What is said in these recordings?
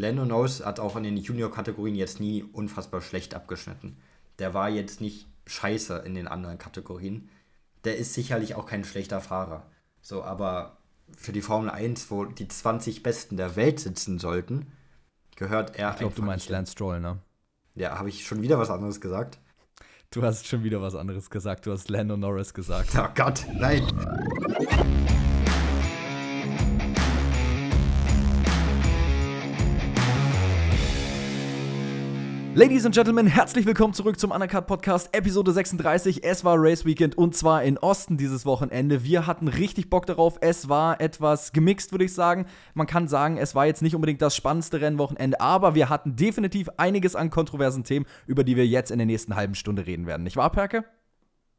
Lando Norris hat auch in den Junior-Kategorien jetzt nie unfassbar schlecht abgeschnitten. Der war jetzt nicht scheiße in den anderen Kategorien. Der ist sicherlich auch kein schlechter Fahrer. So, aber für die Formel 1, wo die 20 Besten der Welt sitzen sollten, gehört er. Ich glaube, du meinst Lance Stroll, ne? Ja, habe ich schon wieder was anderes gesagt? Du hast schon wieder was anderes gesagt. Du hast Lando Norris gesagt. Oh Gott, nein. Ladies and Gentlemen, herzlich willkommen zurück zum Undercut Podcast, Episode 36. Es war Race Weekend und zwar in Osten dieses Wochenende. Wir hatten richtig Bock darauf. Es war etwas gemixt, würde ich sagen. Man kann sagen, es war jetzt nicht unbedingt das spannendste Rennwochenende, aber wir hatten definitiv einiges an kontroversen Themen, über die wir jetzt in der nächsten halben Stunde reden werden. Nicht wahr, Perke?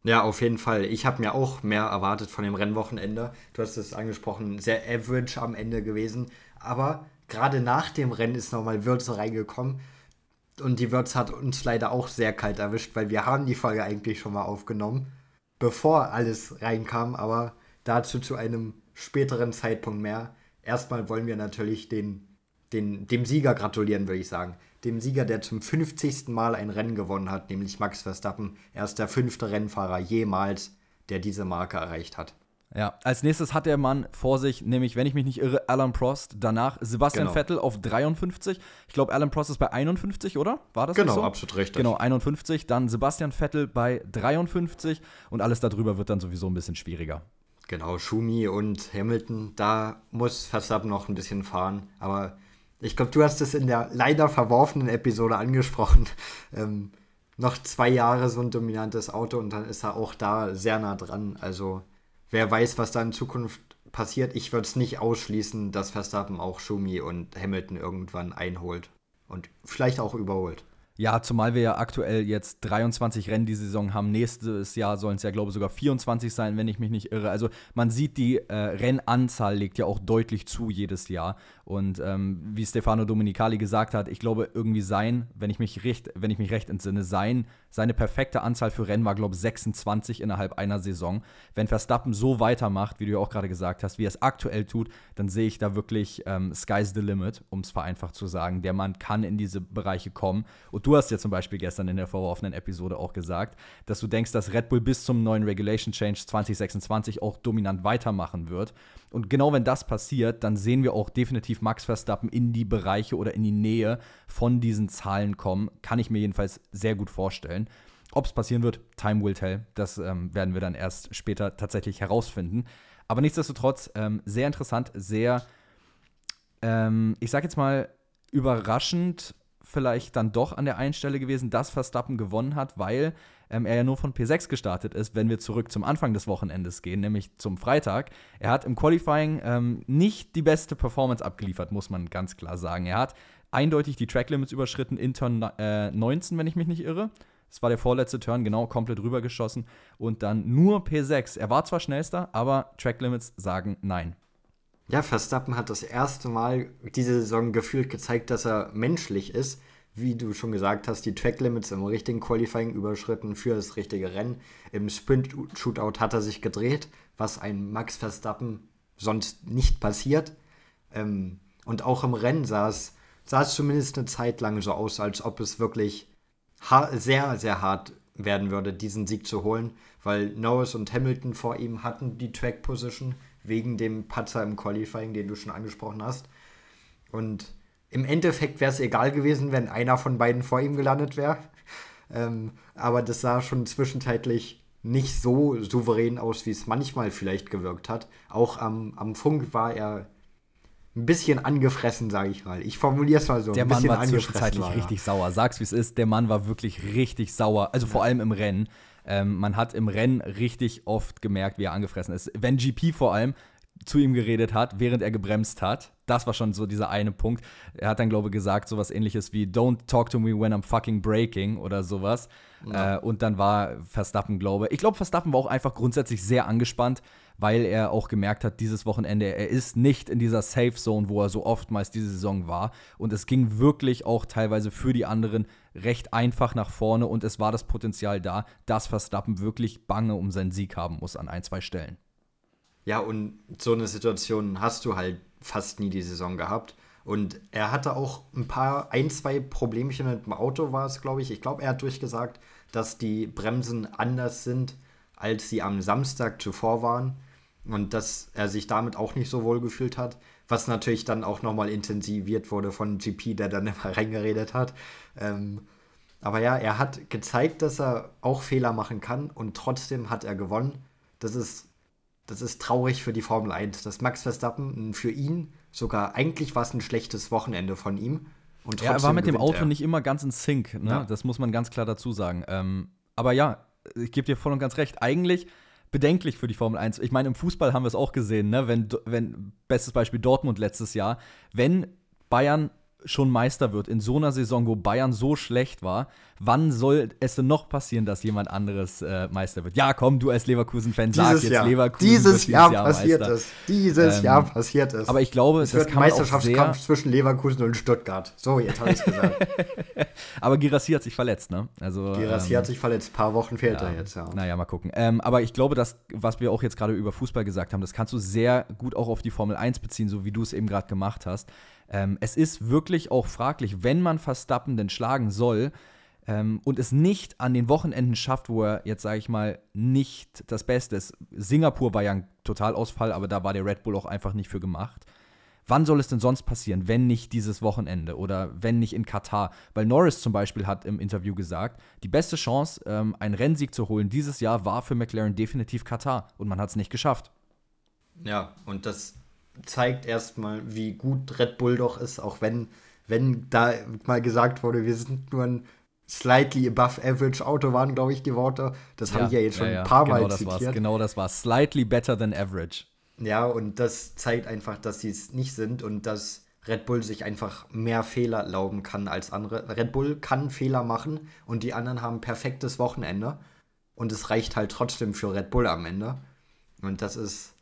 Ja, auf jeden Fall. Ich habe mir auch mehr erwartet von dem Rennwochenende. Du hast es angesprochen, sehr average am Ende gewesen. Aber gerade nach dem Rennen ist nochmal Würze reingekommen und die Würz hat uns leider auch sehr kalt erwischt, weil wir haben die Folge eigentlich schon mal aufgenommen, bevor alles reinkam, aber dazu zu einem späteren Zeitpunkt mehr. Erstmal wollen wir natürlich den, den, dem Sieger gratulieren, würde ich sagen. Dem Sieger, der zum 50. Mal ein Rennen gewonnen hat, nämlich Max Verstappen. Er ist der fünfte Rennfahrer jemals, der diese Marke erreicht hat. Ja, als nächstes hat der Mann vor sich, nämlich, wenn ich mich nicht irre, Alan Prost. Danach Sebastian genau. Vettel auf 53. Ich glaube, Alan Prost ist bei 51, oder? War das genau, so? absolut richtig. Genau, 51. Dann Sebastian Vettel bei 53. Und alles darüber wird dann sowieso ein bisschen schwieriger. Genau, Schumi und Hamilton, da muss Verstappen noch ein bisschen fahren. Aber ich glaube, du hast es in der leider verworfenen Episode angesprochen. Ähm, noch zwei Jahre so ein dominantes Auto und dann ist er auch da sehr nah dran. Also wer weiß, was da in Zukunft passiert. Ich würde es nicht ausschließen, dass Verstappen auch Schumi und Hamilton irgendwann einholt und vielleicht auch überholt. Ja, zumal wir ja aktuell jetzt 23 Rennen die Saison haben. Nächstes Jahr sollen es ja, glaube ich, sogar 24 sein, wenn ich mich nicht irre. Also man sieht, die äh, Rennanzahl legt ja auch deutlich zu jedes Jahr. Und ähm, wie Stefano Domenicali gesagt hat, ich glaube, irgendwie sein, wenn ich mich recht, wenn ich mich recht entsinne, sein, seine perfekte Anzahl für Rennen war, glaube ich, 26 innerhalb einer Saison. Wenn Verstappen so weitermacht, wie du ja auch gerade gesagt hast, wie er es aktuell tut, dann sehe ich da wirklich ähm, Sky's the limit, um es vereinfacht zu sagen. Der Mann kann in diese Bereiche kommen. Und du hast ja zum Beispiel gestern in der vorlaufenden Episode auch gesagt, dass du denkst, dass Red Bull bis zum neuen Regulation Change 2026 auch dominant weitermachen wird. Und genau wenn das passiert, dann sehen wir auch definitiv Max Verstappen in die Bereiche oder in die Nähe von diesen Zahlen kommen. Kann ich mir jedenfalls sehr gut vorstellen. Ob es passieren wird, time will tell. Das ähm, werden wir dann erst später tatsächlich herausfinden. Aber nichtsdestotrotz, ähm, sehr interessant, sehr, ähm, ich sag jetzt mal, überraschend vielleicht dann doch an der einen Stelle gewesen, dass Verstappen gewonnen hat, weil ähm, er ja nur von P6 gestartet ist, wenn wir zurück zum Anfang des Wochenendes gehen, nämlich zum Freitag. Er hat im Qualifying ähm, nicht die beste Performance abgeliefert, muss man ganz klar sagen. Er hat eindeutig die Tracklimits überschritten in Turn äh, 19, wenn ich mich nicht irre. Das war der vorletzte Turn, genau, komplett rübergeschossen. Und dann nur P6. Er war zwar schnellster, aber Tracklimits sagen nein. Ja, Verstappen hat das erste Mal diese Saison gefühlt gezeigt, dass er menschlich ist wie du schon gesagt hast, die Track-Limits im richtigen Qualifying überschritten für das richtige Rennen. Im Sprint-Shootout hat er sich gedreht, was ein Max Verstappen sonst nicht passiert. Ähm, und auch im Rennen sah es, sah es zumindest eine Zeit lang so aus, als ob es wirklich sehr, sehr hart werden würde, diesen Sieg zu holen, weil Norris und Hamilton vor ihm hatten die Track-Position wegen dem Patzer im Qualifying, den du schon angesprochen hast. Und im Endeffekt wäre es egal gewesen, wenn einer von beiden vor ihm gelandet wäre. Ähm, aber das sah schon zwischenzeitlich nicht so souverän aus, wie es manchmal vielleicht gewirkt hat. Auch am, am Funk war er ein bisschen angefressen, sage ich mal. Ich formuliere es mal so. Der Mann war zwischenzeitlich war, richtig sauer. Sag's, wie es ist. Der Mann war wirklich richtig sauer. Also ja. vor allem im Rennen. Ähm, man hat im Rennen richtig oft gemerkt, wie er angefressen ist. Wenn GP vor allem zu ihm geredet hat, während er gebremst hat. Das war schon so dieser eine Punkt. Er hat dann, glaube ich, gesagt, sowas ähnliches wie Don't talk to me when I'm fucking breaking oder sowas. Ja. Äh, und dann war Verstappen, glaube ich. Ich glaube, Verstappen war auch einfach grundsätzlich sehr angespannt, weil er auch gemerkt hat, dieses Wochenende, er ist nicht in dieser Safe Zone, wo er so oftmals diese Saison war. Und es ging wirklich auch teilweise für die anderen recht einfach nach vorne und es war das Potenzial da, dass Verstappen wirklich Bange um seinen Sieg haben muss an ein, zwei Stellen. Ja, und so eine Situation hast du halt fast nie die Saison gehabt. Und er hatte auch ein paar, ein, zwei Problemchen mit dem Auto, war es, glaube ich. Ich glaube, er hat durchgesagt, dass die Bremsen anders sind, als sie am Samstag zuvor waren. Und dass er sich damit auch nicht so wohl gefühlt hat. Was natürlich dann auch nochmal intensiviert wurde von GP, der dann immer reingeredet hat. Ähm, aber ja, er hat gezeigt, dass er auch Fehler machen kann und trotzdem hat er gewonnen. Das ist, das ist traurig für die Formel 1, dass Max Verstappen für ihn sogar eigentlich war es ein schlechtes Wochenende von ihm. Und ja, er war mit dem Auto er. nicht immer ganz in Sync, ne? Ja. das muss man ganz klar dazu sagen. Ähm, aber ja, ich gebe dir voll und ganz recht. Eigentlich bedenklich für die Formel 1. Ich meine, im Fußball haben wir es auch gesehen, ne? wenn, wenn, bestes Beispiel Dortmund letztes Jahr, wenn Bayern schon Meister wird in so einer Saison, wo Bayern so schlecht war, wann soll es denn noch passieren, dass jemand anderes äh, Meister wird? Ja, komm, du als Leverkusen-Fan, sag jetzt Jahr. Leverkusen. Dieses Jahr, Jahr passiert es. Dieses ähm, Jahr passiert es. Aber ich glaube, es wird ein Meisterschaftskampf zwischen Leverkusen und Stuttgart. So, jetzt habe ich es gesagt. aber Girassi hat sich verletzt, ne? Also, Girassi ähm, hat sich verletzt. Ein paar Wochen fehlt ja, er jetzt, ja. Naja, mal gucken. Ähm, aber ich glaube, dass, was wir auch jetzt gerade über Fußball gesagt haben, das kannst du sehr gut auch auf die Formel 1 beziehen, so wie du es eben gerade gemacht hast. Ähm, es ist wirklich auch fraglich, wenn man Verstappen denn schlagen soll ähm, und es nicht an den Wochenenden schafft, wo er jetzt, sage ich mal, nicht das Beste ist. Singapur war ja ein Totalausfall, aber da war der Red Bull auch einfach nicht für gemacht. Wann soll es denn sonst passieren, wenn nicht dieses Wochenende oder wenn nicht in Katar? Weil Norris zum Beispiel hat im Interview gesagt, die beste Chance, ähm, einen Rennsieg zu holen dieses Jahr war für McLaren definitiv Katar und man hat es nicht geschafft. Ja, und das zeigt erstmal, wie gut Red Bull doch ist, auch wenn, wenn da mal gesagt wurde, wir sind nur ein slightly above average Auto, waren, glaube ich, die Worte. Das ja, habe ich ja jetzt schon ja, ein paar genau Mal das zitiert. War's. Genau das war slightly better than average. Ja, und das zeigt einfach, dass sie es nicht sind und dass Red Bull sich einfach mehr Fehler erlauben kann als andere. Red Bull kann Fehler machen und die anderen haben perfektes Wochenende. Und es reicht halt trotzdem für Red Bull am Ende. Und das ist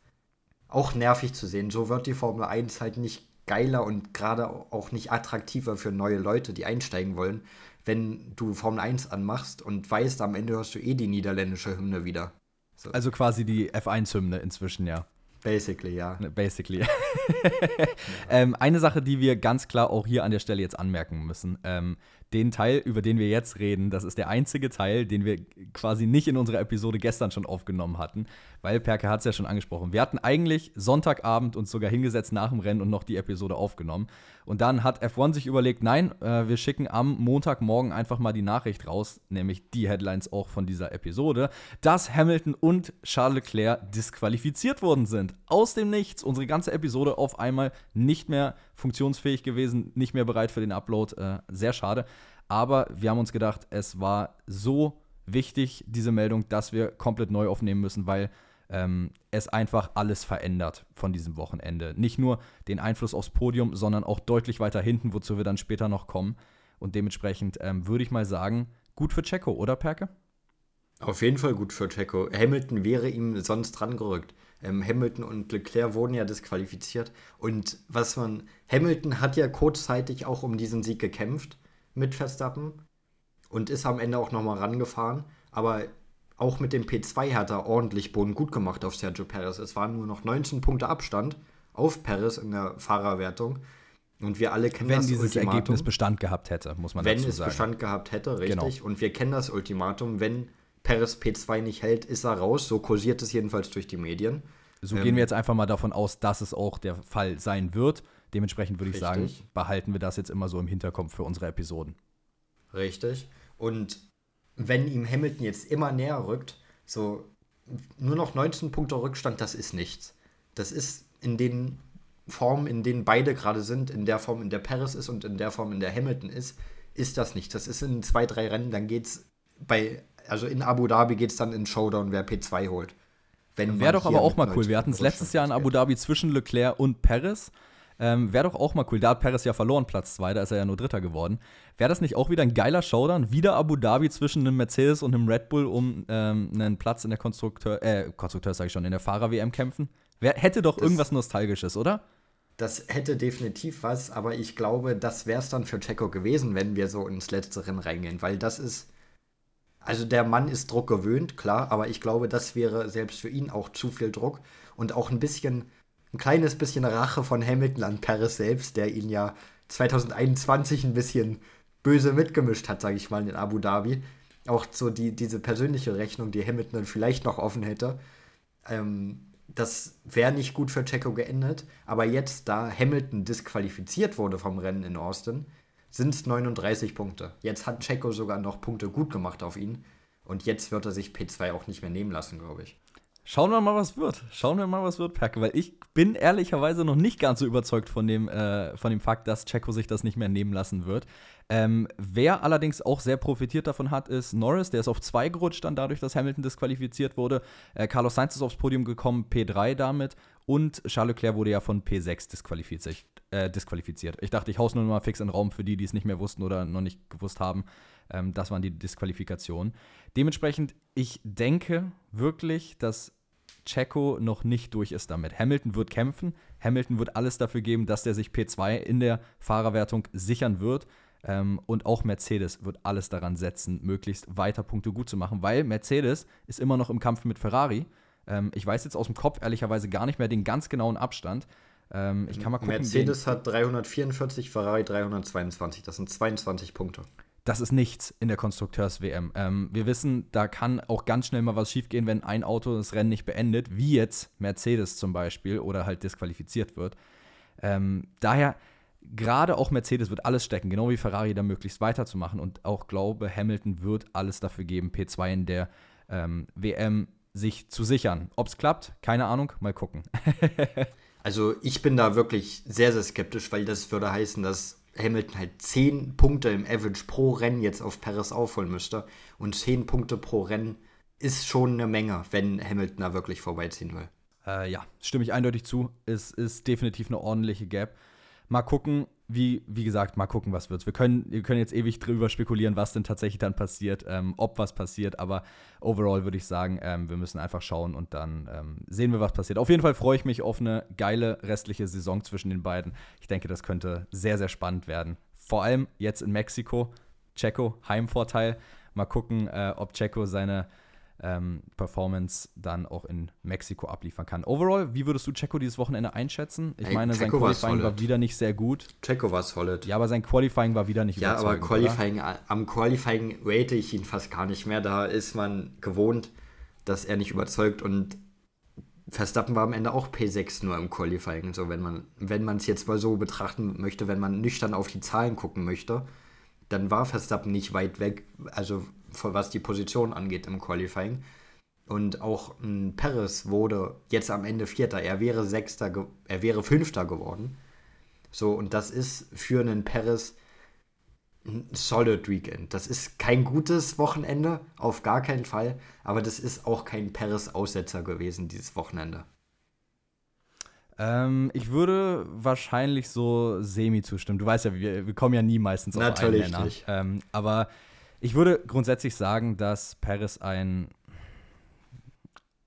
auch nervig zu sehen. So wird die Formel 1 halt nicht geiler und gerade auch nicht attraktiver für neue Leute, die einsteigen wollen, wenn du Formel 1 anmachst und weißt, am Ende hörst du eh die niederländische Hymne wieder. So. Also quasi die F1-Hymne inzwischen, ja. Basically, ja. Ne, basically. ja. ähm, eine Sache, die wir ganz klar auch hier an der Stelle jetzt anmerken müssen. Ähm, den Teil, über den wir jetzt reden, das ist der einzige Teil, den wir quasi nicht in unserer Episode gestern schon aufgenommen hatten, weil Perke hat es ja schon angesprochen. Wir hatten eigentlich Sonntagabend uns sogar hingesetzt nach dem Rennen und noch die Episode aufgenommen. Und dann hat F1 sich überlegt, nein, äh, wir schicken am Montagmorgen einfach mal die Nachricht raus, nämlich die Headlines auch von dieser Episode, dass Hamilton und Charles Leclerc disqualifiziert worden sind. Aus dem Nichts. Unsere ganze Episode auf einmal nicht mehr funktionsfähig gewesen, nicht mehr bereit für den Upload. Äh, sehr schade. Aber wir haben uns gedacht, es war so wichtig, diese Meldung, dass wir komplett neu aufnehmen müssen, weil ähm, es einfach alles verändert von diesem Wochenende. Nicht nur den Einfluss aufs Podium, sondern auch deutlich weiter hinten, wozu wir dann später noch kommen. Und dementsprechend ähm, würde ich mal sagen, gut für Checo, oder Perke? Auf jeden Fall gut für Checo. Hamilton wäre ihm sonst dran gerückt. Ähm, Hamilton und Leclerc wurden ja disqualifiziert. Und was man. Hamilton hat ja kurzzeitig auch um diesen Sieg gekämpft mit Verstappen und ist am Ende auch nochmal rangefahren. Aber auch mit dem P2 hat er ordentlich Boden gut gemacht auf Sergio Perez. Es waren nur noch 19 Punkte Abstand auf Perez in der Fahrerwertung. Und wir alle kennen Wenn das dieses Ultimatum. Ergebnis Bestand gehabt hätte, muss man wenn dazu sagen. Wenn es Bestand gehabt hätte, richtig. Genau. Und wir kennen das Ultimatum, wenn Perez P2 nicht hält, ist er raus. So kursiert es jedenfalls durch die Medien. So ähm, gehen wir jetzt einfach mal davon aus, dass es auch der Fall sein wird. Dementsprechend würde ich richtig. sagen, behalten wir das jetzt immer so im Hinterkopf für unsere Episoden. Richtig. Und wenn ihm Hamilton jetzt immer näher rückt, so nur noch 19 Punkte Rückstand, das ist nichts. Das ist in den Formen, in denen beide gerade sind, in der Form, in der Paris ist und in der Form, in der Hamilton ist, ist das nicht. Das ist in zwei, drei Rennen, dann geht's bei, also in Abu Dhabi geht es dann in Showdown, wer P2 holt. Wäre doch aber auch mal cool. Wir hatten es letztes Jahr in Abu Dhabi zwischen Leclerc und Paris. Ähm, Wäre doch auch mal cool. Da hat Paris ja verloren, Platz 2, da ist er ja nur Dritter geworden. Wäre das nicht auch wieder ein geiler Showdown? Wieder Abu Dhabi zwischen einem Mercedes und einem Red Bull um ähm, einen Platz in der Konstrukteur, äh, Konstrukteur sage ich schon, in der Fahrer-WM kämpfen? Wär, hätte doch das, irgendwas Nostalgisches, oder? Das hätte definitiv was, aber ich glaube, das wäre es dann für Checo gewesen, wenn wir so ins letzte Rennen reingehen, weil das ist. Also der Mann ist Druck gewöhnt, klar, aber ich glaube, das wäre selbst für ihn auch zu viel Druck und auch ein bisschen ein kleines bisschen Rache von Hamilton an Paris selbst, der ihn ja 2021 ein bisschen böse mitgemischt hat, sage ich mal, in Abu Dhabi. Auch so die, diese persönliche Rechnung, die Hamilton dann vielleicht noch offen hätte. Ähm, das wäre nicht gut für Checo geendet. Aber jetzt, da Hamilton disqualifiziert wurde vom Rennen in Austin, sind es 39 Punkte. Jetzt hat Checo sogar noch Punkte gut gemacht auf ihn. Und jetzt wird er sich P2 auch nicht mehr nehmen lassen, glaube ich. Schauen wir mal, was wird. Schauen wir mal, was wird, Perke. Weil ich bin ehrlicherweise noch nicht ganz so überzeugt von dem, äh, von dem Fakt, dass Checo sich das nicht mehr nehmen lassen wird. Ähm, wer allerdings auch sehr profitiert davon hat, ist Norris. Der ist auf 2 gerutscht dann dadurch, dass Hamilton disqualifiziert wurde. Äh, Carlos Sainz ist aufs Podium gekommen, P3 damit. Und Charles Leclerc wurde ja von P6 disqualifiziert. Äh, disqualifiziert. Ich dachte, ich haus nur mal fix in den Raum für die, die es nicht mehr wussten oder noch nicht gewusst haben. Ähm, das waren die Disqualifikationen. Dementsprechend, ich denke wirklich, dass Checo noch nicht durch ist damit. Hamilton wird kämpfen. Hamilton wird alles dafür geben, dass er sich P2 in der Fahrerwertung sichern wird. Ähm, und auch Mercedes wird alles daran setzen, möglichst weiter Punkte gut zu machen, weil Mercedes ist immer noch im Kampf mit Ferrari. Ähm, ich weiß jetzt aus dem Kopf ehrlicherweise gar nicht mehr den ganz genauen Abstand. Ähm, ich kann mal gucken. Mercedes hat 344, Ferrari 322. Das sind 22 Punkte das ist nichts in der Konstrukteurs-WM. Ähm, wir wissen, da kann auch ganz schnell mal was schiefgehen, wenn ein Auto das Rennen nicht beendet, wie jetzt Mercedes zum Beispiel oder halt disqualifiziert wird. Ähm, daher, gerade auch Mercedes wird alles stecken, genau wie Ferrari, da möglichst weiterzumachen. Und auch glaube, Hamilton wird alles dafür geben, P2 in der ähm, WM sich zu sichern. Ob es klappt, keine Ahnung, mal gucken. also ich bin da wirklich sehr, sehr skeptisch, weil das würde heißen, dass Hamilton halt 10 Punkte im Average pro Rennen jetzt auf Paris aufholen müsste. Und 10 Punkte pro Rennen ist schon eine Menge, wenn Hamilton da wirklich vorbeiziehen will. Äh, ja, stimme ich eindeutig zu. Es ist definitiv eine ordentliche Gap. Mal gucken, wie, wie gesagt, mal gucken, was wird. Wir können, wir können jetzt ewig drüber spekulieren, was denn tatsächlich dann passiert, ähm, ob was passiert, aber overall würde ich sagen, ähm, wir müssen einfach schauen und dann ähm, sehen wir, was passiert. Auf jeden Fall freue ich mich auf eine geile restliche Saison zwischen den beiden. Ich denke, das könnte sehr, sehr spannend werden. Vor allem jetzt in Mexiko. Checo, Heimvorteil. Mal gucken, äh, ob Checo seine ähm, Performance dann auch in Mexiko abliefern kann. Overall, wie würdest du Checo dieses Wochenende einschätzen? Ich Ey, meine, Checo sein Qualifying war wieder nicht sehr gut. Checo war solid. Ja, aber sein Qualifying war wieder nicht ja, überzeugend. Ja, aber Qualifying, oder? am Qualifying rate ich ihn fast gar nicht mehr. Da ist man gewohnt, dass er nicht überzeugt und Verstappen war am Ende auch P6 nur im Qualifying. So, wenn man wenn es jetzt mal so betrachten möchte, wenn man nüchtern auf die Zahlen gucken möchte, dann war Verstappen nicht weit weg. Also was die Position angeht im Qualifying. Und auch ein Perez wurde jetzt am Ende Vierter. Er wäre Sechster, er wäre Fünfter geworden. So, und das ist für einen Perez ein solid Weekend. Das ist kein gutes Wochenende, auf gar keinen Fall. Aber das ist auch kein Perez-Aussetzer gewesen, dieses Wochenende. Ähm, ich würde wahrscheinlich so semi zustimmen. Du weißt ja, wir, wir kommen ja nie meistens auf Natürlich einen Nenner. Nicht. Ähm, aber ich würde grundsätzlich sagen, dass Paris ein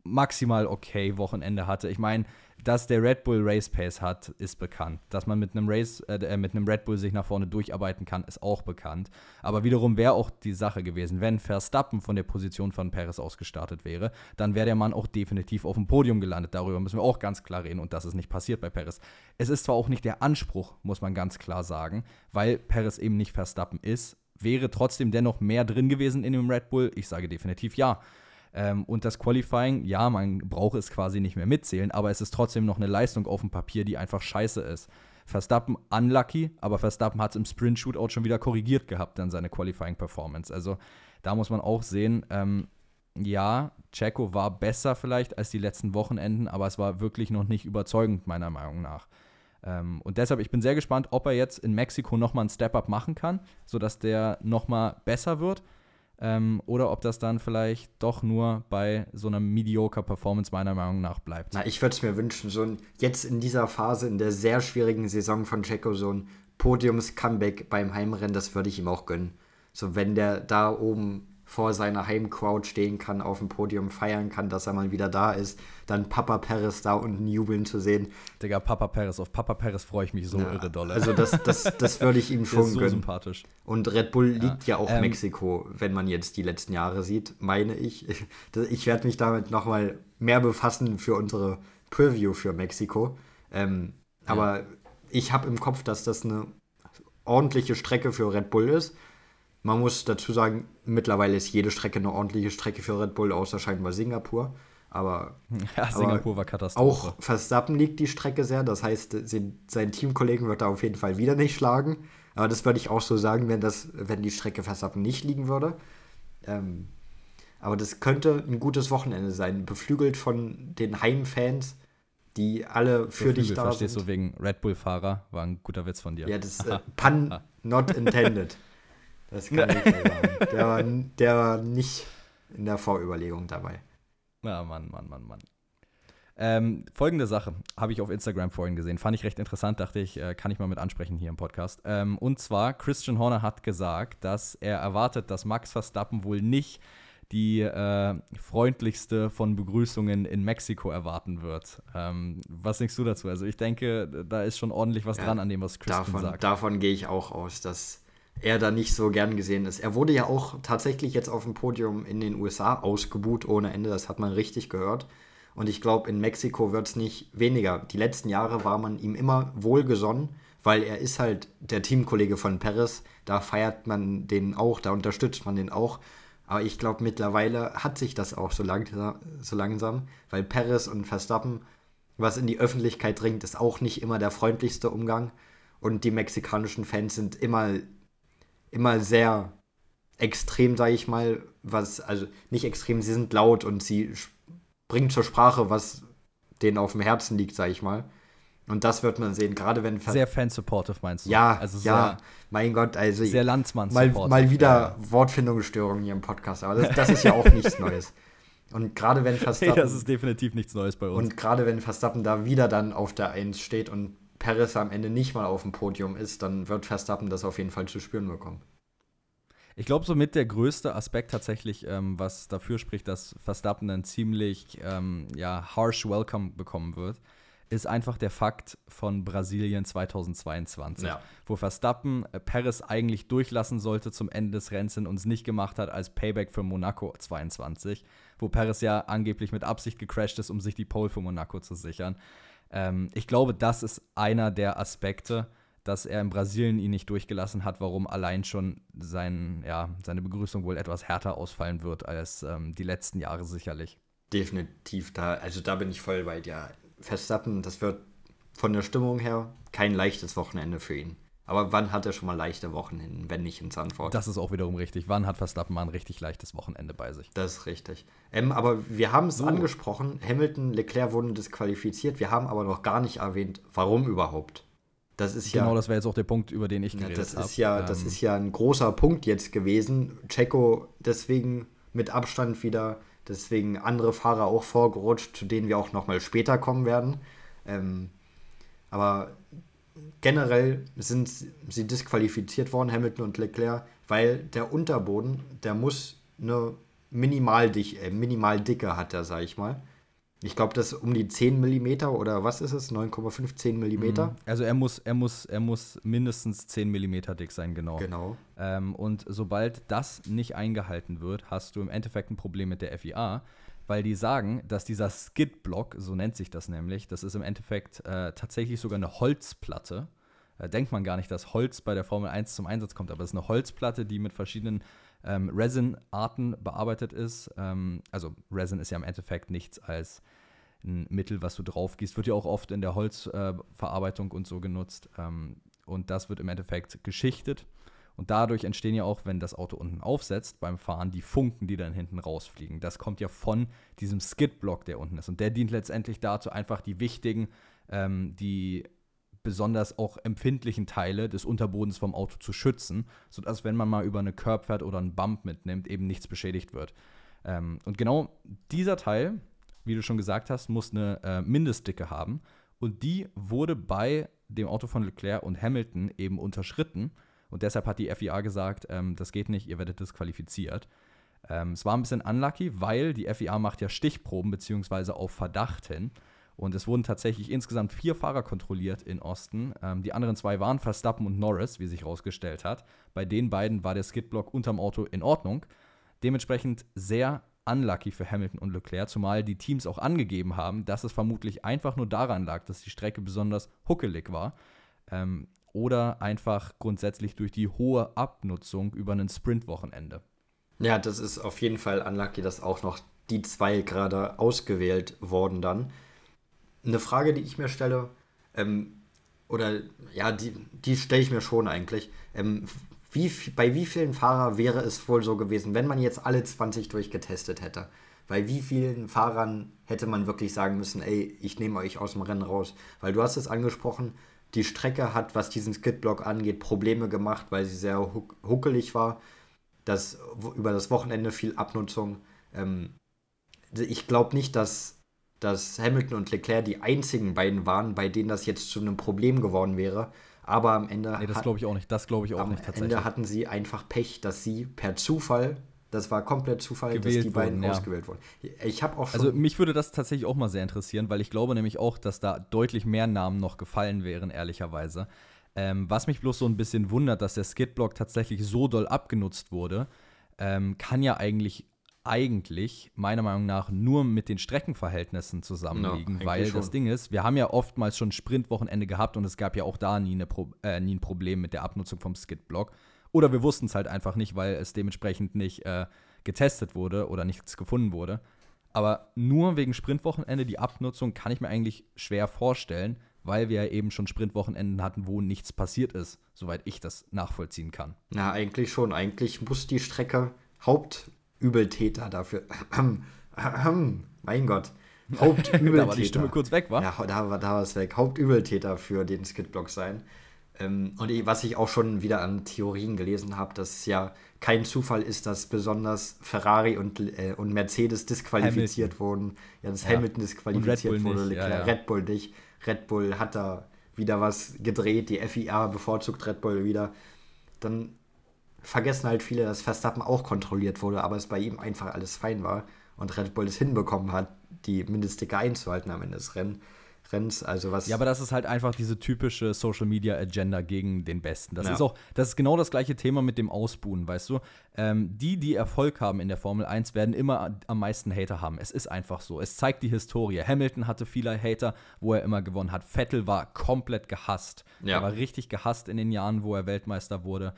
maximal okay Wochenende hatte. Ich meine, dass der Red Bull Race Pace hat, ist bekannt. Dass man mit einem Race, äh, mit einem Red Bull sich nach vorne durcharbeiten kann, ist auch bekannt. Aber wiederum wäre auch die Sache gewesen, wenn Verstappen von der Position von Perez aus gestartet wäre, dann wäre der Mann auch definitiv auf dem Podium gelandet. Darüber müssen wir auch ganz klar reden und das ist nicht passiert bei Perez. Es ist zwar auch nicht der Anspruch, muss man ganz klar sagen, weil Perez eben nicht Verstappen ist, wäre trotzdem dennoch mehr drin gewesen in dem Red Bull? Ich sage definitiv ja. Ähm, und das Qualifying, ja, man braucht es quasi nicht mehr mitzählen, aber es ist trotzdem noch eine Leistung auf dem Papier, die einfach scheiße ist. Verstappen unlucky, aber Verstappen hat es im Sprint-Shootout schon wieder korrigiert gehabt, dann seine Qualifying-Performance. Also da muss man auch sehen, ähm, ja, Checo war besser vielleicht als die letzten Wochenenden, aber es war wirklich noch nicht überzeugend, meiner Meinung nach. Ähm, und deshalb, ich bin sehr gespannt, ob er jetzt in Mexiko nochmal einen Step-Up machen kann, sodass der nochmal besser wird. Ähm, oder ob das dann vielleicht doch nur bei so einer mediocre Performance meiner Meinung nach bleibt. Na, ich würde es mir wünschen, so ein, jetzt in dieser Phase, in der sehr schwierigen Saison von Checo, so ein Podiums-Comeback beim Heimrennen, das würde ich ihm auch gönnen. So, wenn der da oben vor seiner Heimcrowd stehen kann, auf dem Podium feiern kann, dass er mal wieder da ist, dann Papa Perez da unten jubeln zu sehen. Digga, Papa Perez, auf Papa Perez freue ich mich so ja, irre dolle. Also das, das, das würde ich ihm schon so gönnen. sympathisch. Und Red Bull liegt ja, ja auch ähm, Mexiko, wenn man jetzt die letzten Jahre sieht, meine ich. Ich werde mich damit nochmal mehr befassen für unsere Preview für Mexiko. Ähm, ja. Aber ich habe im Kopf, dass das eine ordentliche Strecke für Red Bull ist. Man muss dazu sagen, mittlerweile ist jede Strecke eine ordentliche Strecke für Red Bull, außer scheinbar Singapur. Aber, ja, Singapur aber war Katastrophe. Auch Verstappen liegt die Strecke sehr. Das heißt, sein Teamkollegen wird da auf jeden Fall wieder nicht schlagen. Aber das würde ich auch so sagen, wenn, das, wenn die Strecke Verstappen nicht liegen würde. Ähm, aber das könnte ein gutes Wochenende sein, beflügelt von den Heimfans, die alle für beflügelt, dich da verstehst sind. du wegen Red Bull-Fahrer? War ein guter Witz von dir. Ja, das äh, Pun not intended. Das kann ich sagen. Der war, der war nicht in der Vorüberlegung dabei. Na, Mann, Mann, Mann, Mann. Ähm, folgende Sache habe ich auf Instagram vorhin gesehen. Fand ich recht interessant, dachte ich, äh, kann ich mal mit ansprechen hier im Podcast. Ähm, und zwar, Christian Horner hat gesagt, dass er erwartet, dass Max Verstappen wohl nicht die äh, freundlichste von Begrüßungen in Mexiko erwarten wird. Ähm, was denkst du dazu? Also ich denke, da ist schon ordentlich was ja, dran an dem, was Christian davon, sagt. Davon gehe ich auch aus, dass er da nicht so gern gesehen ist. Er wurde ja auch tatsächlich jetzt auf dem Podium in den USA ausgebuht ohne Ende, das hat man richtig gehört. Und ich glaube, in Mexiko wird es nicht weniger. Die letzten Jahre war man ihm immer wohlgesonnen, weil er ist halt der Teamkollege von Perez. Da feiert man den auch, da unterstützt man den auch. Aber ich glaube, mittlerweile hat sich das auch so, lang, so langsam, weil Perez und Verstappen, was in die Öffentlichkeit dringt, ist auch nicht immer der freundlichste Umgang. Und die mexikanischen Fans sind immer, immer sehr extrem, sage ich mal, was, also nicht extrem, sie sind laut und sie bringen zur Sprache, was denen auf dem Herzen liegt, sage ich mal. Und das wird man sehen, gerade wenn. Sehr fan-supportive meinst du? Ja, also ja, mein Gott, also. Sehr landsmann mal, mal wieder ja. Wortfindungsstörungen hier im Podcast, aber das, das ist ja auch nichts Neues. Und gerade wenn Verstappen. Hey, das ist definitiv nichts Neues bei uns. Und gerade wenn Verstappen da wieder dann auf der 1 steht und Perez am Ende nicht mal auf dem Podium ist, dann wird Verstappen das auf jeden Fall zu spüren bekommen. Ich glaube, somit der größte Aspekt tatsächlich, ähm, was dafür spricht, dass Verstappen einen ziemlich ähm, ja, harsh Welcome bekommen wird, ist einfach der Fakt von Brasilien 2022, ja. wo Verstappen äh, Perez eigentlich durchlassen sollte zum Ende des Rennens und es nicht gemacht hat als Payback für Monaco 22, wo Perez ja angeblich mit Absicht gecrashed ist, um sich die Pole für Monaco zu sichern. Ähm, ich glaube, das ist einer der Aspekte, dass er in Brasilien ihn nicht durchgelassen hat, warum allein schon sein, ja, seine Begrüßung wohl etwas härter ausfallen wird als ähm, die letzten Jahre sicherlich. Definitiv, da, also da bin ich voll bei dir. Verstappen, das wird von der Stimmung her kein leichtes Wochenende für ihn. Aber wann hat er schon mal leichte Wochenende, wenn nicht in Zandvoort? Das ist auch wiederum richtig. Wann hat Verstappen mal ein richtig leichtes Wochenende bei sich? Das ist richtig. Ähm, aber wir haben es so. angesprochen, Hamilton, Leclerc wurden disqualifiziert. Wir haben aber noch gar nicht erwähnt, warum überhaupt. Das ist genau, ja, das wäre jetzt auch der Punkt, über den ich geredet habe. Das, ja, ähm, das ist ja ein großer Punkt jetzt gewesen. Checo deswegen mit Abstand wieder, deswegen andere Fahrer auch vorgerutscht, zu denen wir auch nochmal später kommen werden. Ähm, aber generell sind sie disqualifiziert worden, Hamilton und Leclerc, weil der Unterboden, der muss eine Minimaldick, äh, Minimaldicke hat er, sag ich mal. Ich glaube, das ist um die 10 mm oder was ist es? 9,5, mm? Also er muss, er muss, er muss mindestens 10 mm dick sein, genau. Genau. Ähm, und sobald das nicht eingehalten wird, hast du im Endeffekt ein Problem mit der FIA, weil die sagen, dass dieser Skid-Block, so nennt sich das nämlich, das ist im Endeffekt äh, tatsächlich sogar eine Holzplatte. Da denkt man gar nicht, dass Holz bei der Formel 1 zum Einsatz kommt, aber es ist eine Holzplatte, die mit verschiedenen ähm, Resin-Arten bearbeitet ist. Ähm, also Resin ist ja im Endeffekt nichts als ein Mittel, was du drauf gießt. Wird ja auch oft in der Holzverarbeitung äh, und so genutzt. Ähm, und das wird im Endeffekt geschichtet. Und dadurch entstehen ja auch, wenn das Auto unten aufsetzt, beim Fahren die Funken, die dann hinten rausfliegen. Das kommt ja von diesem Skid-Block, der unten ist. Und der dient letztendlich dazu, einfach die wichtigen, ähm, die besonders auch empfindlichen Teile des Unterbodens vom Auto zu schützen, sodass, wenn man mal über eine Curb fährt oder einen Bump mitnimmt, eben nichts beschädigt wird. Ähm, und genau dieser Teil, wie du schon gesagt hast, muss eine äh, Mindestdicke haben. Und die wurde bei dem Auto von Leclerc und Hamilton eben unterschritten. Und deshalb hat die FIA gesagt, ähm, das geht nicht, ihr werdet disqualifiziert. Ähm, es war ein bisschen unlucky, weil die FIA macht ja Stichproben beziehungsweise auf Verdacht hin. Und es wurden tatsächlich insgesamt vier Fahrer kontrolliert in Osten. Ähm, die anderen zwei waren Verstappen und Norris, wie sich herausgestellt hat. Bei den beiden war der Skidblock unterm Auto in Ordnung. Dementsprechend sehr unlucky für Hamilton und Leclerc, zumal die Teams auch angegeben haben, dass es vermutlich einfach nur daran lag, dass die Strecke besonders huckelig war. Ähm, oder einfach grundsätzlich durch die hohe Abnutzung über ein Sprintwochenende. Ja, das ist auf jeden Fall unlucky, dass auch noch die zwei gerade ausgewählt wurden dann. Eine Frage, die ich mir stelle, ähm, oder ja, die, die stelle ich mir schon eigentlich. Ähm, wie, bei wie vielen Fahrern wäre es wohl so gewesen, wenn man jetzt alle 20 durchgetestet hätte? Bei wie vielen Fahrern hätte man wirklich sagen müssen, ey, ich nehme euch aus dem Rennen raus? Weil du hast es angesprochen, die Strecke hat, was diesen Skidblock angeht, Probleme gemacht, weil sie sehr huckelig war. Das, über das Wochenende viel Abnutzung. Ähm, ich glaube nicht, dass, dass Hamilton und Leclerc die einzigen beiden waren, bei denen das jetzt zu einem Problem geworden wäre. Aber am Ende. Nee, das glaube ich auch nicht. Das glaube ich auch nicht tatsächlich. Am Ende hatten sie einfach Pech, dass sie per Zufall das war komplett Zufall, dass die beiden wurden, ja. ausgewählt wurden. Ich habe auch schon. Also mich würde das tatsächlich auch mal sehr interessieren, weil ich glaube nämlich auch, dass da deutlich mehr Namen noch gefallen wären, ehrlicherweise. Ähm, was mich bloß so ein bisschen wundert, dass der Skidblock tatsächlich so doll abgenutzt wurde, ähm, kann ja eigentlich eigentlich meiner Meinung nach nur mit den Streckenverhältnissen zusammenliegen, Ja, weil eigentlich das schon. Ding ist, wir haben ja oftmals schon Sprintwochenende gehabt und es gab ja auch da nie, eine Pro äh, nie ein Problem mit der Abnutzung vom Skidblock. Oder wir wussten es halt einfach nicht, weil es dementsprechend nicht äh, getestet wurde oder nichts gefunden wurde. Aber nur wegen Sprintwochenende die Abnutzung kann ich mir eigentlich schwer vorstellen, weil wir ja eben schon Sprintwochenenden hatten, wo nichts passiert ist, soweit ich das nachvollziehen kann. Na, eigentlich schon. Eigentlich muss die Strecke Hauptübeltäter dafür. mein Gott. Hauptübeltäter. Da war die Stimme kurz weg, wa? Ja, da war, da war es weg. Hauptübeltäter für den Skidblock sein. Ähm, und was ich auch schon wieder an Theorien gelesen habe, dass es ja kein Zufall ist, dass besonders Ferrari und, äh, und Mercedes disqualifiziert wurden. Ja, dass Ja. Hamilton disqualifiziert wurde, nicht, ja, ja. Red Bull nicht. Red Bull hat da wieder was gedreht, die FIA bevorzugt Red Bull wieder. Dann vergessen halt viele, dass Verstappen auch kontrolliert wurde, aber es bei ihm einfach alles fein war und Red Bull es hinbekommen hat, die Mindestdicke einzuhalten am Ende des Renn Rennens. Also was Ja, aber das ist halt einfach diese typische Social Media Agenda gegen den Besten. Das Ja. ist auch, das ist genau das gleiche Thema mit dem Ausbuhen, weißt du? Ähm, die, die Erfolg haben in der Formel 1, werden immer am meisten Hater haben. Es ist einfach so. Es zeigt die Historie. Hamilton hatte viele Hater, wo er immer gewonnen hat. Vettel war komplett gehasst. Ja. Er war richtig gehasst in den Jahren, wo er Weltmeister wurde.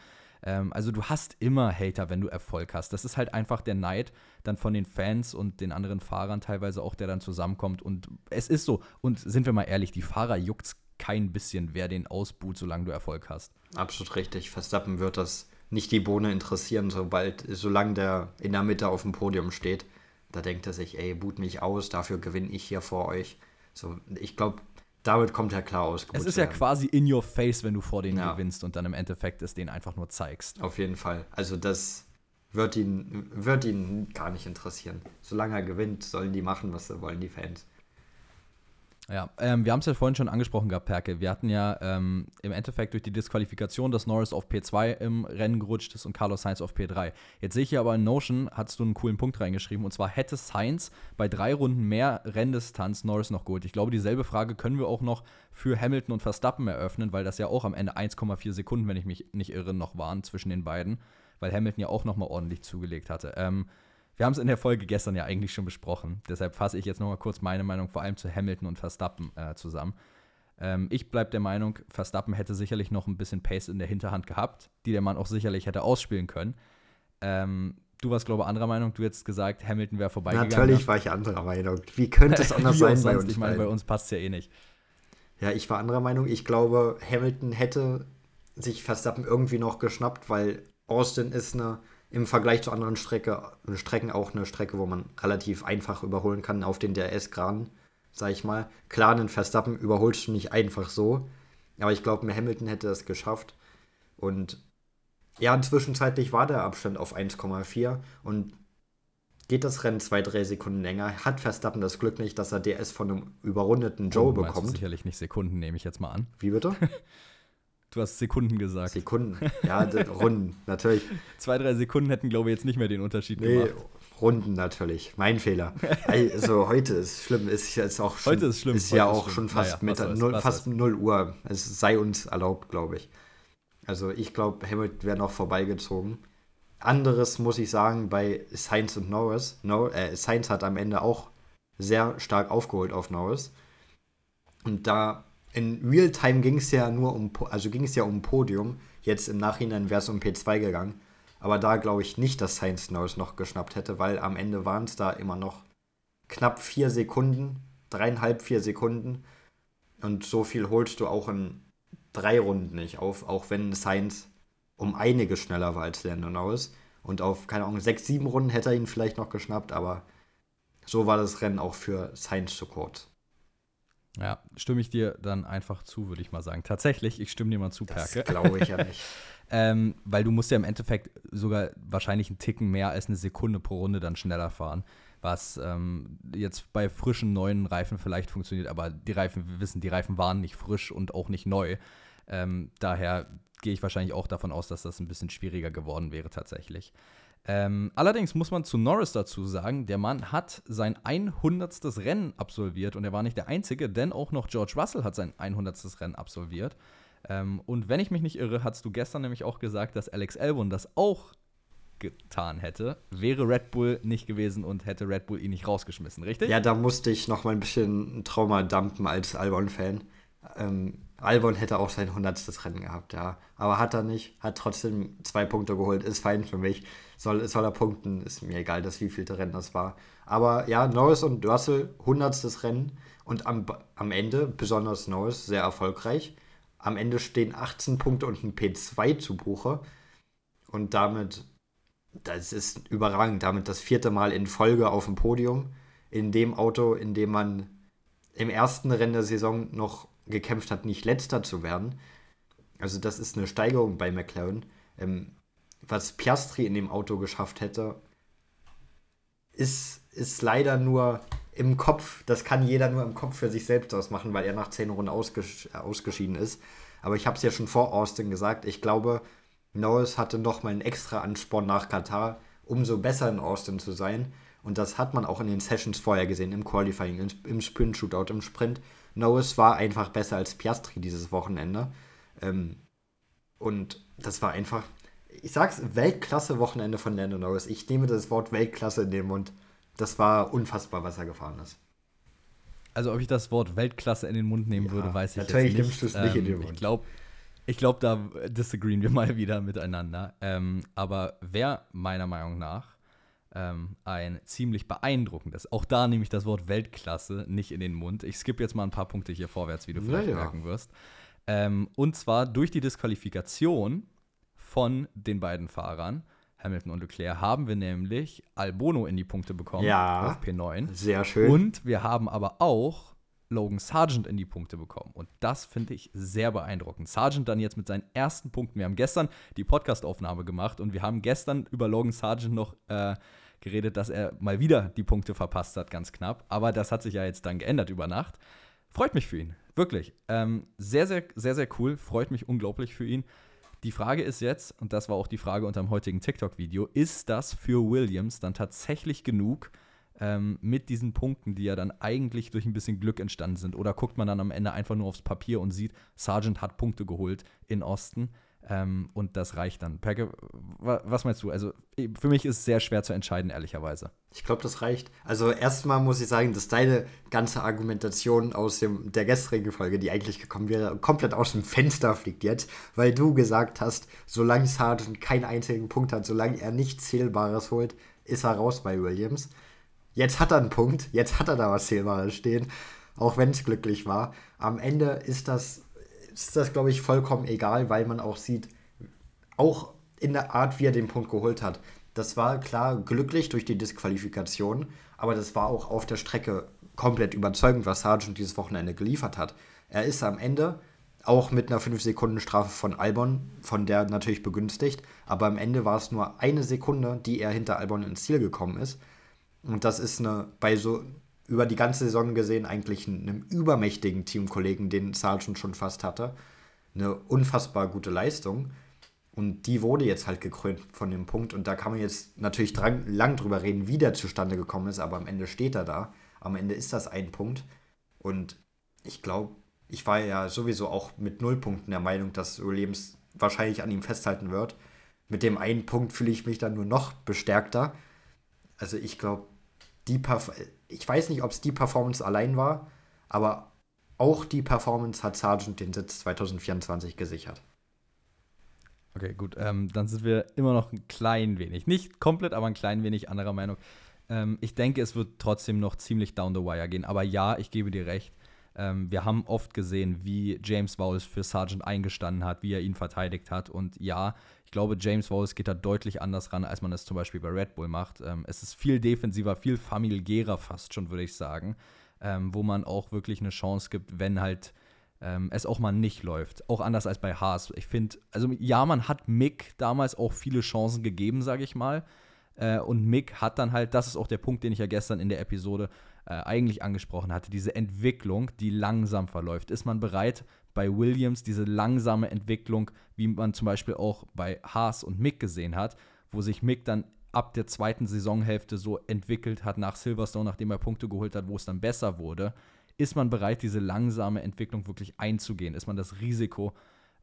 Ähm, also du hast immer Hater, wenn du Erfolg hast. Das ist halt einfach der Neid dann von den Fans und den anderen Fahrern teilweise auch, der dann zusammenkommt. Und es ist so. Und sind wir mal ehrlich, die Fahrer juckt's kein bisschen, wer den ausbuht, solange du Erfolg hast. absolut richtig. Verstappen wird das nicht die Bohne interessieren, sobald, solange der in der Mitte auf dem Podium steht. Da denkt er sich, ey, boot mich aus, dafür gewinne ich hier vor euch. So, ich glaube, damit kommt er klar aus. Es ist ja quasi in your face, wenn du vor denen Ja. gewinnst und dann im Endeffekt es denen einfach nur zeigst. Auf jeden Fall. Also das wird ihn, wird ihn gar nicht interessieren. Solange er gewinnt, sollen die machen, was sie wollen, die Fans. Ja, ähm, wir haben es ja vorhin schon angesprochen gehabt, Perke. Wir hatten ja ähm, im Endeffekt durch die Disqualifikation, dass Norris auf P2 im Rennen gerutscht ist und Carlos Sainz auf P3. Jetzt sehe ich hier aber in Notion, hast du einen coolen Punkt reingeschrieben, und zwar hätte Sainz bei drei Runden mehr Renndistanz Norris noch geholt. Ich glaube, dieselbe Frage können wir auch noch für Hamilton und Verstappen eröffnen, weil das ja auch am Ende 1,4 Sekunden, wenn ich mich nicht irre, noch waren zwischen den beiden, weil Hamilton ja auch noch mal ordentlich zugelegt hatte. Ähm, wir haben es in der Folge gestern ja eigentlich schon besprochen. Deshalb fasse ich jetzt noch mal kurz meine Meinung vor allem zu Hamilton und Verstappen äh, zusammen. Ähm, ich bleibe der Meinung, Verstappen hätte sicherlich noch ein bisschen Pace in der Hinterhand gehabt, die der Mann auch sicherlich hätte ausspielen können. Ähm, du warst, glaube ich, anderer Meinung. Du hättest gesagt, Hamilton wäre vorbeigegangen. Natürlich ne? war ich anderer Meinung. Wie könnte es anders sein bei uns? Ich meine, bei uns passt es ja eh nicht. Ja, ich war anderer Meinung. Ich glaube, Hamilton hätte sich Verstappen irgendwie noch geschnappt, weil Austin ist eine im Vergleich zu anderen Strecke, Strecken auch eine Strecke, wo man relativ einfach überholen kann auf den DRS-Graden, sag ich mal. Klar, einen Verstappen überholst du nicht einfach so, aber ich glaube, Hamilton hätte es geschafft. Und ja, zwischenzeitlich war der Abstand auf 1,4 und geht das Rennen zwei, drei Sekunden länger, hat Verstappen das Glück nicht, dass er DS von einem überrundeten Joe Oh, du meinst bekommt. Sicherlich nicht Sekunden, nehme ich jetzt mal an. Wie bitte? Du hast Sekunden gesagt. Sekunden. Ja, Runden, natürlich. Zwei, drei Sekunden hätten, glaube ich, jetzt nicht mehr den Unterschied Nee, gemacht. Runden natürlich. Mein Fehler. Also heute ist schlimm, ist jetzt auch schon, Heute ist schlimm, Ist ja heute ist auch schlimm. schon fast, Naja, soll's, null, fast soll's. 0 Uhr. Es sei uns erlaubt, glaube ich. Also ich glaube, Hamilton wäre noch vorbeigezogen. anderes muss ich sagen bei Sainz und Norris. No, äh, Sainz hat am Ende auch sehr stark aufgeholt auf Norris. Und da in Realtime ging es ja nur um, also ging es ja um Podium. Jetzt im Nachhinein wäre es um P2 gegangen. Aber da glaube ich nicht, dass Sainz Norris noch geschnappt hätte, weil am Ende waren es da immer noch knapp vier Sekunden, dreieinhalb, vier Sekunden. Und so viel holst du auch in drei Runden nicht auf, auch wenn Sainz um einige schneller war als Lando Norris. Und auf, keine Ahnung, sechs, sieben Runden hätte er ihn vielleicht noch geschnappt, aber so war das Rennen auch für Sainz zu kurz. Ja, stimme ich dir dann einfach zu, würde ich mal sagen. Tatsächlich, ich stimme dir mal zu, Perke. Das glaube ich ja nicht. ähm, weil du musst ja im Endeffekt sogar wahrscheinlich einen Ticken mehr als eine Sekunde pro Runde dann schneller fahren. Was ähm, jetzt bei frischen neuen Reifen vielleicht funktioniert, aber die Reifen, wir wissen, die Reifen waren nicht frisch und auch nicht neu. Ähm, daher gehe ich wahrscheinlich auch davon aus, dass das ein bisschen schwieriger geworden wäre tatsächlich. Ähm, allerdings muss man zu Norris dazu sagen, der Mann hat sein 100. Rennen absolviert und er war nicht der Einzige, denn auch noch George Russell hat sein 100. Rennen absolviert. Ähm, und wenn ich mich nicht irre, hast du gestern nämlich auch gesagt, dass Alex Albon das auch getan hätte, wäre Red Bull nicht gewesen und hätte Red Bull ihn nicht rausgeschmissen, richtig? Ja, da musste ich noch mal ein bisschen Trauma dampen als Albon-Fan. Ähm, Albon hätte auch sein 100. Rennen gehabt, ja. Aber hat er nicht, hat trotzdem zwei Punkte geholt, ist fein für mich. Soll, soll er punkten, ist mir egal, dass wie viel Rennen das war. Aber ja, Norris und Russell, 100. Rennen und am, am Ende, besonders Norris, sehr erfolgreich. Am Ende stehen 18 Punkte und ein P2 zu Buche. Und damit, das ist überragend, damit das vierte Mal in Folge auf dem Podium. In dem Auto, in dem man im ersten Rennen der Saison noch gekämpft hat, nicht letzter zu werden. Also das ist eine Steigerung bei McLaren. Ähm, was Piastri in dem Auto geschafft hätte, ist, ist leider nur im Kopf. Das kann jeder nur im Kopf für sich selbst ausmachen, weil er nach zehn Runden ausges ausgeschieden ist. Aber ich habe es ja schon vor Austin gesagt. Ich glaube, Norris hatte nochmal einen extra Ansporn nach Katar, umso besser in Austin zu sein. Und das hat man auch in den Sessions vorher gesehen, im Qualifying, im Sprint-Shootout, im Sprint. Norris war einfach besser als Piastri dieses Wochenende. Ähm, und das war einfach, ich sag's, Weltklasse-Wochenende von Lando Norris. Ich nehme das Wort Weltklasse in den Mund. Das war unfassbar, was er gefahren ist. Also, ob ich das Wort Weltklasse in den Mund nehmen ja, würde, weiß ich jetzt nicht. Natürlich nimmst du es nicht ähm, in den Mund. Ich glaube, ich glaube, da disagreeen wir mal wieder miteinander. Ähm, aber wer meiner Meinung nach ähm, ein ziemlich beeindruckendes, auch da nehme ich das Wort Weltklasse nicht in den Mund. Ich skippe jetzt mal ein paar Punkte hier vorwärts, wie du vielleicht naja. merken wirst. Ähm, und zwar durch die Disqualifikation von den beiden Fahrern, Hamilton und Leclerc, haben wir nämlich Albono in die Punkte bekommen ja, auf P9. Sehr schön. Und wir haben aber auch Logan Sargent in die Punkte bekommen. Und das finde ich sehr beeindruckend. Sargent dann jetzt mit seinen ersten Punkten. Wir haben gestern die Podcastaufnahme gemacht und wir haben gestern über Logan Sargent noch äh, geredet, dass er mal wieder die Punkte verpasst hat, ganz knapp. Aber das hat sich ja jetzt dann geändert über Nacht. Freut mich für ihn, wirklich. Ähm, sehr, sehr, sehr, sehr cool. Freut mich unglaublich für ihn. Die Frage ist jetzt, und das war auch die Frage unter dem heutigen TikTok-Video, ist das für Williams dann tatsächlich genug ähm, mit diesen Punkten, die ja dann eigentlich durch ein bisschen Glück entstanden sind? Oder guckt man dann am Ende einfach nur aufs Papier und sieht, Sargent hat Punkte geholt in Osten? Ähm, und das reicht dann. Perke, was meinst du? Also für mich ist es sehr schwer zu entscheiden, ehrlicherweise. Ich glaube, das reicht. Also erstmal muss ich sagen, dass deine ganze Argumentation aus dem, der gestrigen Folge, die eigentlich gekommen wäre, komplett aus dem Fenster fliegt jetzt, weil du gesagt hast, solange Sargent keinen einzigen Punkt hat, solange er nichts Zählbares holt, ist er raus bei Williams. Jetzt hat er einen Punkt, jetzt hat er da was Zählbares stehen, auch wenn es glücklich war. Am Ende ist das ist das, glaube ich, vollkommen egal, weil man auch sieht, auch in der Art, wie er den Punkt geholt hat. Das war klar glücklich durch die Disqualifikation, aber das war auch auf der Strecke komplett überzeugend, was Sargent dieses Wochenende geliefert hat. Er ist am Ende auch mit einer 5-Sekunden-Strafe von Albon, von der natürlich begünstigt, aber am Ende war es nur eine Sekunde, die er hinter Albon ins Ziel gekommen ist. Und das ist eine, bei so über die ganze Saison gesehen eigentlich einem übermächtigen Teamkollegen, den Sargent schon fast hatte. Eine unfassbar gute Leistung. Und die wurde jetzt halt gekrönt von dem Punkt. Und da kann man jetzt natürlich dran, lang drüber reden, wie der zustande gekommen ist, aber am Ende steht er da. Am Ende ist das ein Punkt. Und ich glaube, ich war ja sowieso auch mit null Punkten der Meinung, dass Williams wahrscheinlich an ihm festhalten wird. mit dem einen Punkt fühle ich mich dann nur noch bestärkter. Also ich glaube, die Perf ich weiß nicht, ob es die Performance allein war, aber auch die Performance hat Sargent den Sitz 2024 gesichert. Okay, gut. Ähm, dann sind wir immer noch ein klein wenig, nicht komplett, aber ein klein wenig anderer Meinung. Ähm, ich denke, es wird trotzdem noch ziemlich down the wire gehen. Aber ja, ich gebe dir recht. Ähm, wir haben oft gesehen, wie James Wallace für Sargent eingestanden hat, wie er ihn verteidigt hat. Und ja, glaube, James Wallace geht da deutlich anders ran, als man es zum Beispiel bei Red Bull macht. Ähm, es ist viel defensiver, viel familiärer fast schon, würde ich sagen. Ähm, wo man auch wirklich eine Chance gibt, wenn halt ähm, es auch mal nicht läuft. Auch anders als bei Haas. Ich finde, also ja, man hat Mick damals auch viele Chancen gegeben, sage ich mal. Äh, und Mick hat dann halt, das ist auch der Punkt, den ich ja gestern in der Episode äh, eigentlich angesprochen hatte, diese Entwicklung, die langsam verläuft. Ist man bereit, bei Williams diese langsame Entwicklung, wie man zum Beispiel auch bei Haas und Mick gesehen hat, wo sich Mick dann ab der zweiten Saisonhälfte so entwickelt hat nach Silverstone, nachdem er Punkte geholt hat, wo es dann besser wurde, ist man bereit, diese langsame Entwicklung wirklich einzugehen? Ist man das Risiko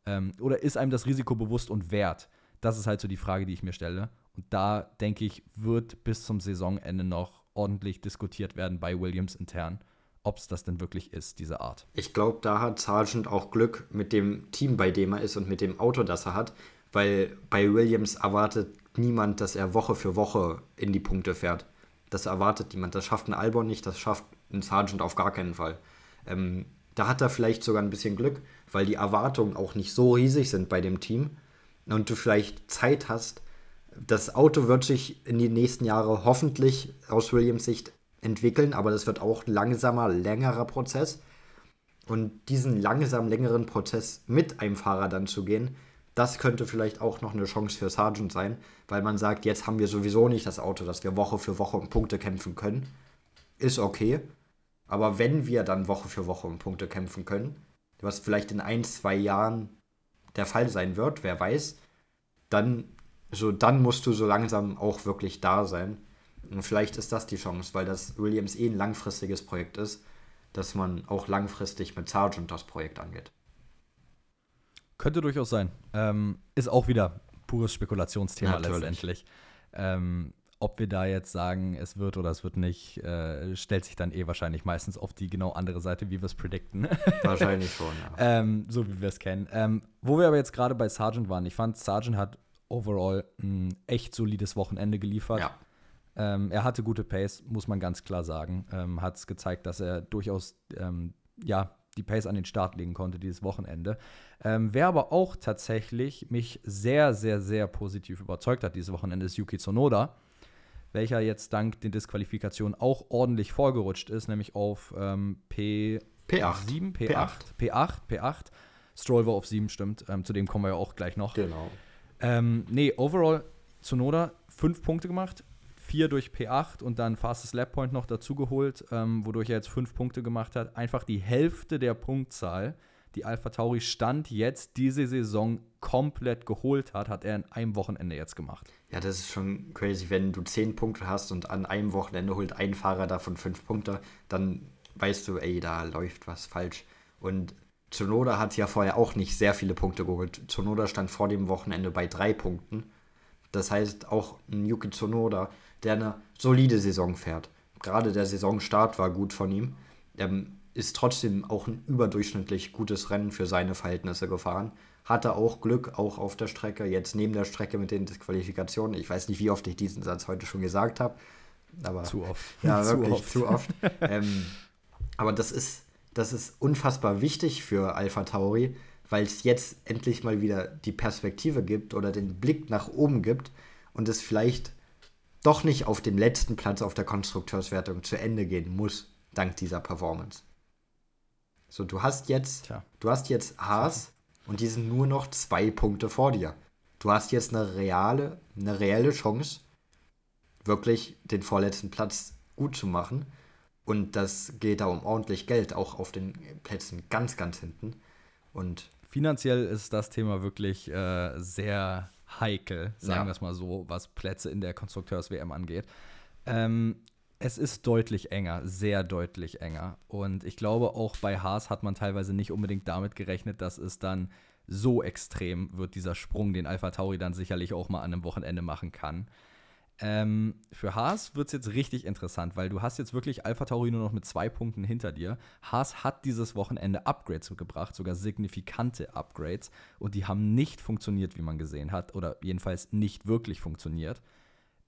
ähm, oder ist einem das Risiko bewusst und wert? Das ist halt so die Frage, die ich mir stelle. Und da denke ich, wird bis zum Saisonende noch ordentlich diskutiert werden bei Williams intern, ob es das denn wirklich ist, diese Art. Ich glaube, da hat Sargent auch Glück mit dem Team, bei dem er ist und mit dem Auto, das er hat, weil bei Williams erwartet niemand, dass er Woche für Woche in die Punkte fährt. Das erwartet niemand. Das schafft ein Albon nicht, das schafft ein Sergeant auf gar keinen Fall. Ähm, da hat er vielleicht sogar ein bisschen Glück, weil die Erwartungen auch nicht so riesig sind bei dem Team und du vielleicht Zeit hast. Das Auto wird sich in die nächsten Jahre hoffentlich aus Williams Sicht entwickeln, aber das wird auch langsamer, längerer Prozess. Und diesen langsam längeren Prozess mit einem Fahrer dann zu gehen, das könnte vielleicht auch noch eine Chance für Sargent sein, weil man sagt, jetzt haben wir sowieso nicht das Auto, dass wir Woche für Woche um Punkte kämpfen können. Ist okay. Aber wenn wir dann Woche für Woche um Punkte kämpfen können, was vielleicht in ein, zwei Jahren der Fall sein wird, wer weiß, dann, so, dann musst du so langsam auch wirklich da sein. Und vielleicht ist das die Chance, weil das Williams eh ein langfristiges Projekt ist, dass man auch langfristig mit Sargent das Projekt angeht. Könnte durchaus sein. Ähm, ist auch wieder pures Spekulationsthema Natürlich. letztendlich. Ähm, ob wir da jetzt sagen, es wird oder es wird nicht, äh, stellt sich dann eh wahrscheinlich meistens auf die genau andere Seite, wie wir es predikten. Wahrscheinlich schon, ja. ähm, so wie wir es kennen. Ähm, wo wir aber jetzt gerade bei Sargent waren, ich fand, Sargent hat overall ein echt solides Wochenende geliefert. Ja. Ähm, er hatte gute Pace, muss man ganz klar sagen. Ähm, hat es gezeigt, dass er durchaus ähm, ja, die Pace an den Start legen konnte dieses Wochenende. Ähm, wer aber auch tatsächlich mich sehr, sehr, sehr positiv überzeugt hat dieses Wochenende, ist Yuki Tsunoda welcher jetzt dank den Disqualifikationen auch ordentlich vorgerutscht ist, nämlich auf ähm, P P8. 7, P8, P8, P8, P8. Stroll war auf 7, stimmt. Ähm, zu dem kommen wir ja auch gleich noch. Genau. Ähm, nee, overall Zunoda 5 Punkte gemacht, 4 durch P8 und dann Fastest Lap Point noch dazugeholt, ähm, wodurch er jetzt 5 Punkte gemacht hat. Einfach die Hälfte der Punktzahl die Alpha Tauri Stand jetzt diese Saison komplett geholt hat, hat er in einem Wochenende jetzt gemacht. Ja, das ist schon crazy, wenn du zehn Punkte hast und an einem Wochenende holt ein Fahrer davon fünf Punkte, dann weißt du, ey, da läuft was falsch. Und Tsunoda hat ja vorher auch nicht sehr viele Punkte geholt. Tsunoda stand vor dem Wochenende bei drei Punkten. Das heißt, auch Yuki Tsunoda, der eine solide Saison fährt. Gerade der Saisonstart war gut von ihm. Ähm, ist trotzdem auch ein überdurchschnittlich gutes Rennen für seine Verhältnisse gefahren. Hatte auch Glück, auch auf der Strecke, jetzt neben der Strecke mit den Disqualifikationen. Ich weiß nicht, wie oft ich diesen Satz heute schon gesagt habe. Aber, zu oft. Ja, zu wirklich oft. zu oft. ähm, aber das ist, das ist unfassbar wichtig für Alpha Tauri, weil es jetzt endlich mal wieder die Perspektive gibt oder den Blick nach oben gibt und es vielleicht doch nicht auf dem letzten Platz auf der Konstrukteurswertung zu Ende gehen muss, dank dieser Performance. So, du hast jetzt, Tja. du hast jetzt Haas und die sind nur noch zwei Punkte vor dir. Du hast jetzt eine reale, eine reelle Chance, wirklich den vorletzten Platz gut zu machen. Und das geht da um ordentlich Geld, auch auf den Plätzen ganz, ganz hinten. Und finanziell ist das Thema wirklich äh, sehr heikel, sagen ja. wir es mal so, was Plätze in der Konstrukteurs-WM angeht. Ähm, es ist deutlich enger, sehr deutlich enger. Und ich glaube, auch bei Haas hat man teilweise nicht unbedingt damit gerechnet, dass es dann so extrem wird dieser Sprung, den Alpha Tauri dann sicherlich auch mal an einem Wochenende machen kann. Ähm, für Haas wird es jetzt richtig interessant, weil du hast jetzt wirklich Alpha Tauri nur noch mit zwei Punkten hinter dir. Haas hat dieses Wochenende Upgrades gebracht, sogar signifikante Upgrades, und die haben nicht funktioniert, wie man gesehen hat, oder jedenfalls nicht wirklich funktioniert.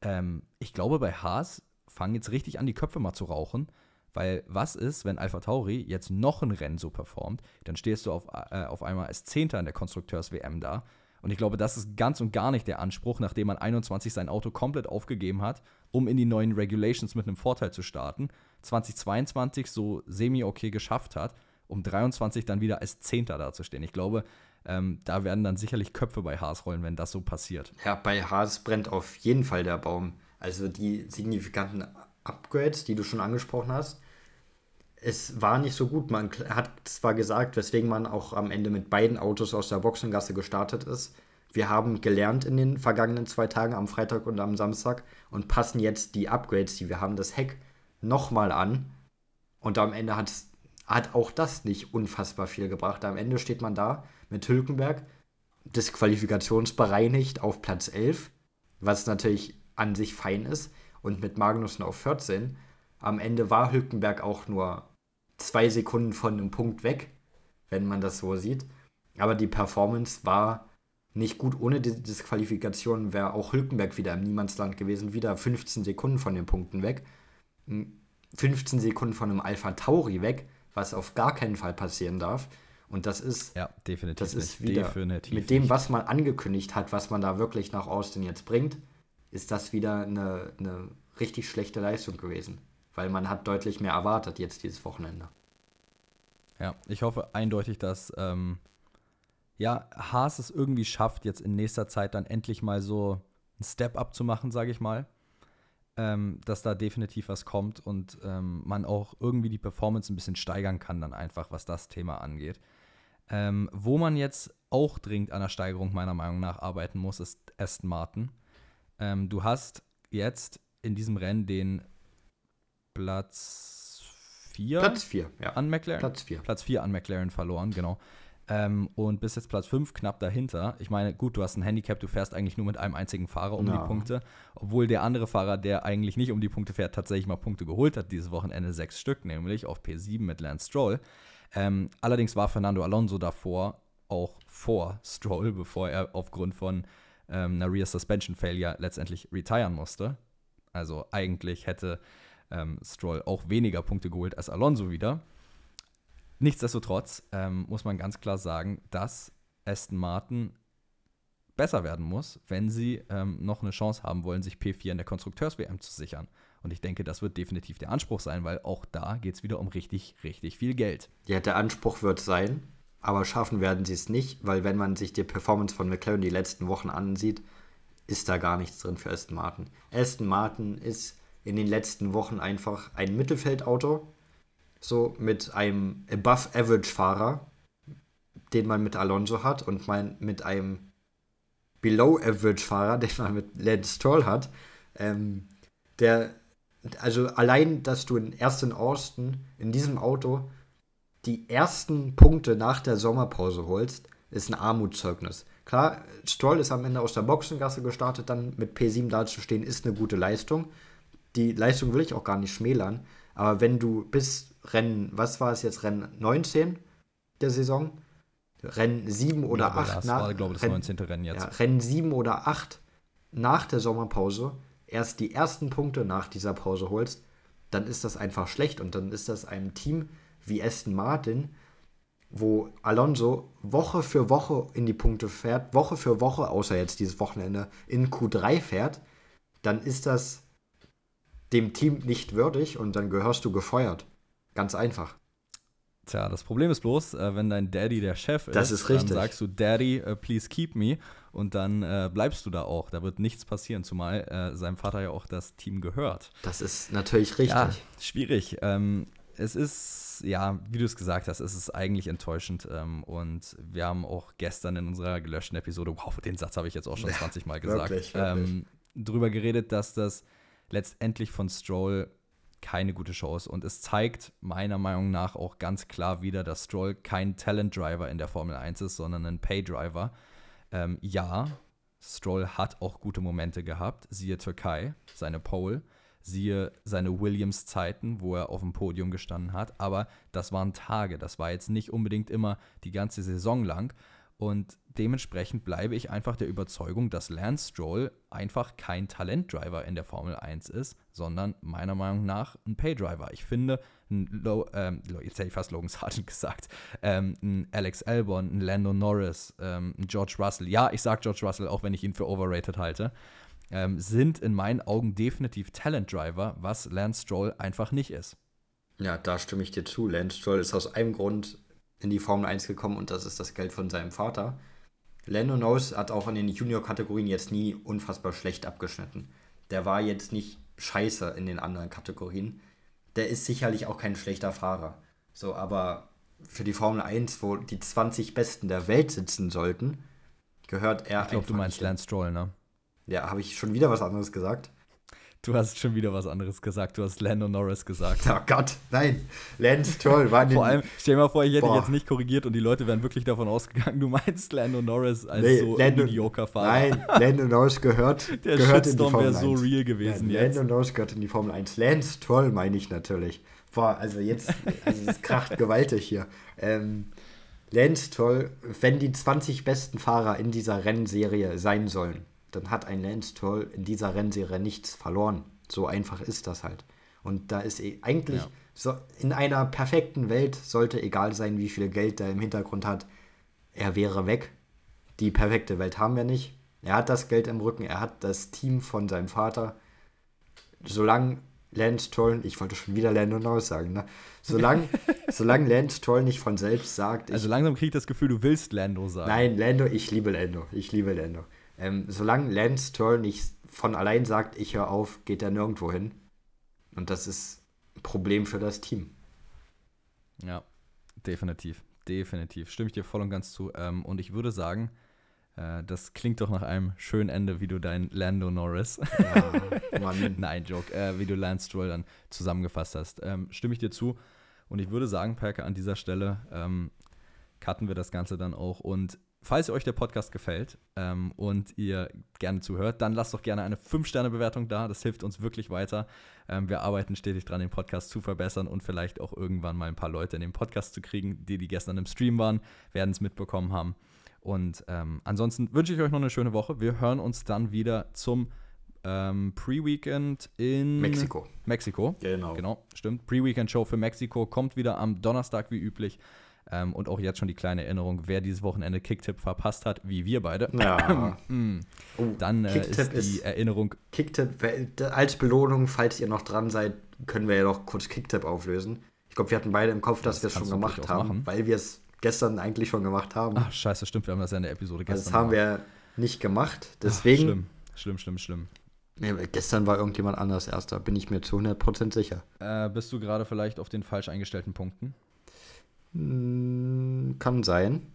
Ähm, ich glaube, bei Haas fangen jetzt richtig an, die Köpfe mal zu rauchen, weil was ist, wenn Alpha Tauri jetzt noch ein Rennen so performt, dann stehst du auf, äh, auf einmal als Zehnter in der Konstrukteurs-WM da und ich glaube, das ist ganz und gar nicht der Anspruch, nachdem man 21 sein Auto komplett aufgegeben hat, um in die neuen Regulations mit einem Vorteil zu starten, 2022 so semi-okay geschafft hat, um 23 dann wieder als Zehnter dazustehen. Ich glaube, ähm, da werden dann sicherlich Köpfe bei Haas rollen, wenn das so passiert. Ja, bei Haas brennt auf jeden Fall der Baum. Also die signifikanten Upgrades, die du schon angesprochen hast, es war nicht so gut. Man hat zwar gesagt, weswegen man auch am Ende mit beiden Autos aus der Boxengasse gestartet ist. Wir haben gelernt in den vergangenen zwei Tagen, am Freitag und am Samstag, und passen jetzt die Upgrades, die wir haben, das Heck nochmal an. Und am Ende hat auch das nicht unfassbar viel gebracht. Am Ende steht man da mit Hülkenberg, disqualifikationsbereinigt auf Platz 11, was natürlich an sich fein ist, und mit Magnussen auf 14. Am Ende war Hülkenberg auch nur zwei Sekunden von einem Punkt weg, wenn man das so sieht. Aber die Performance war nicht gut. Ohne die Disqualifikation wäre auch Hülkenberg wieder im Niemandsland gewesen. Wieder 15 Sekunden von den Punkten weg. 15 Sekunden von einem Alpha Tauri weg, was auf gar keinen Fall passieren darf. Und das ist, ja, definitiv das ist wieder definitiv mit dem, was man angekündigt hat, was man da wirklich nach Austin jetzt bringt, ist das wieder eine, eine richtig schlechte Leistung gewesen weil man hat deutlich mehr erwartet jetzt dieses Wochenende. Ja, ich hoffe eindeutig, dass ähm, ja, Haas es irgendwie schafft, jetzt in nächster Zeit dann endlich mal so ein Step-up zu machen, sage ich mal. Ähm, dass da definitiv was kommt und ähm, man auch irgendwie die Performance ein bisschen steigern kann, dann einfach, was das Thema angeht. Ähm, wo man jetzt auch dringend an der Steigerung meiner Meinung nach arbeiten muss, ist Aston Martin. Ähm, du hast jetzt in diesem Rennen den Platz 4 Platz 4, ja. an McLaren. Platz 4. Platz 4 an McLaren verloren, genau. Ähm, und bis jetzt Platz 5 knapp dahinter. Ich meine, gut, du hast ein Handicap, du fährst eigentlich nur mit einem einzigen Fahrer um ja. die Punkte. Obwohl der andere Fahrer, der eigentlich nicht um die Punkte fährt, tatsächlich mal Punkte geholt hat dieses Wochenende, sechs Stück, nämlich auf P7 mit Lance Stroll. Ähm, allerdings war Fernando Alonso davor auch vor Stroll, bevor er aufgrund von ähm, einer Rear Suspension Failure letztendlich retiren musste. Also eigentlich hätte ähm, Stroll auch weniger Punkte geholt als Alonso wieder. Nichtsdestotrotz ähm, muss man ganz klar sagen, dass Aston Martin besser werden muss, wenn sie ähm, noch eine Chance haben wollen, sich P4 in der Konstrukteurs-WM zu sichern. Und ich denke, das wird definitiv der Anspruch sein, weil auch da geht es wieder um richtig, richtig viel Geld. Ja, der Anspruch wird sein, aber schaffen werden sie es nicht, weil wenn man sich die Performance von McLaren die letzten Wochen ansieht, ist da gar nichts drin für Aston Martin. Aston Martin ist in den letzten Wochen einfach ein Mittelfeldauto, so mit einem Above-Average-Fahrer, den man mit Alonso hat, und man mit einem Below-Average-Fahrer, den man mit Lance Stroll hat, ähm, der, also allein, dass du in erst in Austin in diesem Auto die ersten Punkte nach der Sommerpause holst, ist ein Armutszeugnis. Klar, Stroll ist am Ende aus der Boxengasse gestartet, dann mit P7 dazustehen, ist eine gute Leistung die Leistung will ich auch gar nicht schmälern. Aber wenn du bis Rennen, was war es jetzt, Rennen 19 der Saison, Rennen 7 oder ja, 8 das nach. war, glaube ich, das 19. Rennen jetzt. Ja, Rennen 7 oder 8 nach der Sommerpause erst die ersten Punkte nach dieser Pause holst, dann ist das einfach schlecht. Und dann ist das einem Team wie Aston Martin, wo Alonso Woche für Woche in die Punkte fährt, Woche für Woche, außer jetzt dieses Wochenende, in Q3 fährt, dann ist das dem Team nicht würdig und dann gehörst du gefeuert. Ganz einfach. Tja, das Problem ist bloß, äh, wenn dein Daddy der Chef ist, das ist dann sagst du, Daddy, uh, please keep me und dann äh, bleibst du da auch. Da wird nichts passieren, zumal äh, seinem Vater ja auch das Team gehört. Das ist natürlich richtig. Ja, schwierig. Ähm, es ist, ja, wie du es gesagt hast, es ist eigentlich enttäuschend. Ähm, und wir haben auch gestern in unserer gelöschten Episode, wow, den Satz habe ich jetzt auch schon 20 Mal gesagt, wirklich, wirklich. Ähm, drüber geredet, dass das letztendlich von Stroll keine gute Chance. Und es zeigt meiner Meinung nach auch ganz klar wieder, dass Stroll kein Talent-Driver in der Formel 1 ist, sondern ein Pay-Driver. Ähm, ja, Stroll hat auch gute Momente gehabt, siehe Türkei, seine Pole, siehe seine Williams-Zeiten, wo er auf dem Podium gestanden hat, aber das waren Tage, das war jetzt nicht unbedingt immer die ganze Saison lang. Und dementsprechend bleibe ich einfach der Überzeugung, dass Lance Stroll einfach kein Talentdriver in der Formel 1 ist, sondern meiner Meinung nach ein Paydriver. Ich finde, ein Low, ähm, jetzt hätte ich fast Logan Sargent gesagt, ähm, ein Alex Albon, ein Lando Norris, ähm, ein George Russell, ja, ich sage George Russell, auch wenn ich ihn für overrated halte, ähm, sind in meinen Augen definitiv Talentdriver, was Lance Stroll einfach nicht ist. Ja, da stimme ich dir zu. Lance Stroll ist aus einem Grund in die Formel 1 gekommen und das ist das Geld von seinem Vater. Lando Norris hat auch in den Junior-Kategorien jetzt nie unfassbar schlecht abgeschnitten. Der war jetzt nicht scheiße in den anderen Kategorien. Der ist sicherlich auch kein schlechter Fahrer. So, aber für die Formel 1, wo die 20 Besten der Welt sitzen sollten, gehört er. Ich glaube, du meinst Lance Stroll, ne? Ja, habe ich schon wieder was anderes gesagt? Du hast schon wieder was anderes gesagt. Du hast Lando Norris gesagt. Oh Gott, nein. Lance Stroll war Vor allem, stell dir mal vor, ich hätte Boah. jetzt nicht korrigiert und die Leute wären wirklich davon ausgegangen, du meinst Lando Norris als nee, so Lando, Mediocre-Fahrer. Nein, Lando Norris gehört, Der gehört in die Formel wäre so real gewesen ja, jetzt. Lando Norris gehört in die Formel 1. Lance Stroll meine ich natürlich. Boah, also jetzt, also es kracht gewaltig hier. Ähm, Lance Stroll, wenn die 20 besten Fahrer in dieser Rennserie sein sollen, dann hat ein Lance Stroll in dieser Rennserie nichts verloren. So einfach ist das halt. Und da ist eh eigentlich ja. so in einer perfekten Welt sollte egal sein, wie viel Geld er im Hintergrund hat, er wäre weg. Die perfekte Welt haben wir nicht. Er hat das Geld im Rücken, er hat das Team von seinem Vater. Solange Lance Troll, ich wollte schon wieder Lando Norris sagen, ne? Solange, solange Lance Troll nicht von selbst sagt. Also langsam kriege ich das Gefühl, du willst Lando sagen. Nein, Lando, ich liebe Lando. Ich liebe Lando. Ähm, solange Lance Troll nicht von allein sagt, ich höre auf, geht er nirgendwo hin. Und das ist ein Problem für das Team. Ja, definitiv. Definitiv. Stimme ich dir voll und ganz zu. Ähm, und ich würde sagen, äh, das klingt doch nach einem schönen Ende, wie du dein Lando Norris, ja, nein, Joke, äh, wie du Lance Stroll dann zusammengefasst hast. Ähm, stimme ich dir zu. Und ich würde sagen, Perke, an dieser Stelle ähm, cutten wir das Ganze dann auch. Und Falls euch der Podcast gefällt ähm, und ihr gerne zuhört, dann lasst doch gerne eine 5-Sterne-Bewertung da. Das hilft uns wirklich weiter. Ähm, wir arbeiten stetig dran, den Podcast zu verbessern und vielleicht auch irgendwann mal ein paar Leute in den Podcast zu kriegen, die, die gestern im Stream waren, werden es mitbekommen haben. Und ähm, ansonsten wünsche ich euch noch eine schöne Woche. Wir hören uns dann wieder zum ähm, Pre-Weekend in Mexiko. Mexiko. Genau. Genau, stimmt. Pre-Weekend-Show für Mexiko kommt wieder am Donnerstag wie üblich. Ähm, und auch jetzt schon die kleine Erinnerung, wer dieses Wochenende Kicktipp verpasst hat, wie wir beide. Ja. mm. oh, dann äh, ist die ist, Erinnerung. Kicktipp, als Belohnung, falls ihr noch dran seid, können wir ja noch kurz Kicktipp auflösen. Ich glaube, wir hatten beide im Kopf, dass das wir es schon gemacht haben, machen. weil wir es gestern eigentlich schon gemacht haben. Ach, scheiße, stimmt, wir haben das ja in der Episode gestern. Das haben gemacht. wir nicht gemacht, deswegen. Ach, schlimm, schlimm, schlimm, schlimm. Nee, gestern war irgendjemand anders erster, bin ich mir zu 100% sicher. Äh, bist du gerade vielleicht auf den falsch eingestellten Punkten? Hm, kann sein.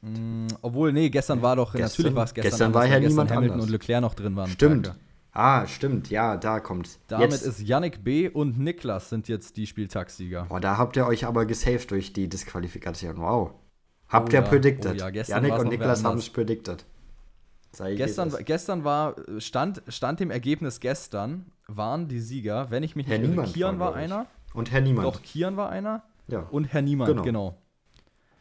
Mm, obwohl, nee, gestern war doch, gestern, natürlich war es gestern. Gestern war ja niemand Hamilton anders. und Leclerc noch drin waren. Stimmt. Tage. Ah, stimmt, ja, da kommt's. Damit jetzt. ist Yannick B. und Niklas sind jetzt die Spieltagssieger. Boah, da habt ihr euch aber gesaved durch die Disqualifikation. Wow. Habt oh, ihr ja. predicted. Oh, ja, Yannick und Niklas haben es predicted. Gestern, gestern war, stand, stand im Ergebnis gestern, waren die Sieger, wenn ich mich nicht irre, Kian war, war einer. Und Herr Niemand. Doch, Kian war einer. Ja. Und Herr Niemand, genau. genau.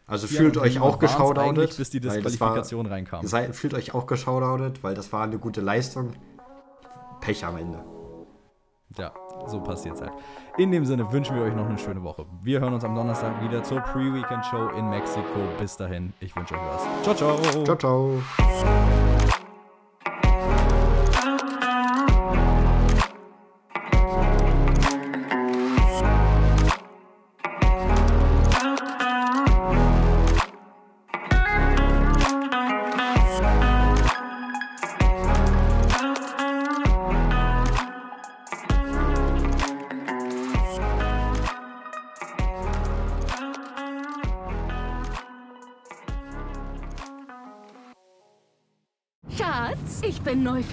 Also Kian fühlt euch auch geschaudautet. bis die Disqualifikation war, reinkam. Sei, fühlt euch auch geschaudautet, weil das war eine gute Leistung. Pech am Ende. Ja, so passiert es halt. In dem Sinne wünschen wir euch noch eine schöne Woche. Wir hören uns am Donnerstag wieder zur Pre-Weekend-Show in Mexiko. Bis dahin, ich wünsche euch was. Ciao, ciao. Ciao, ciao.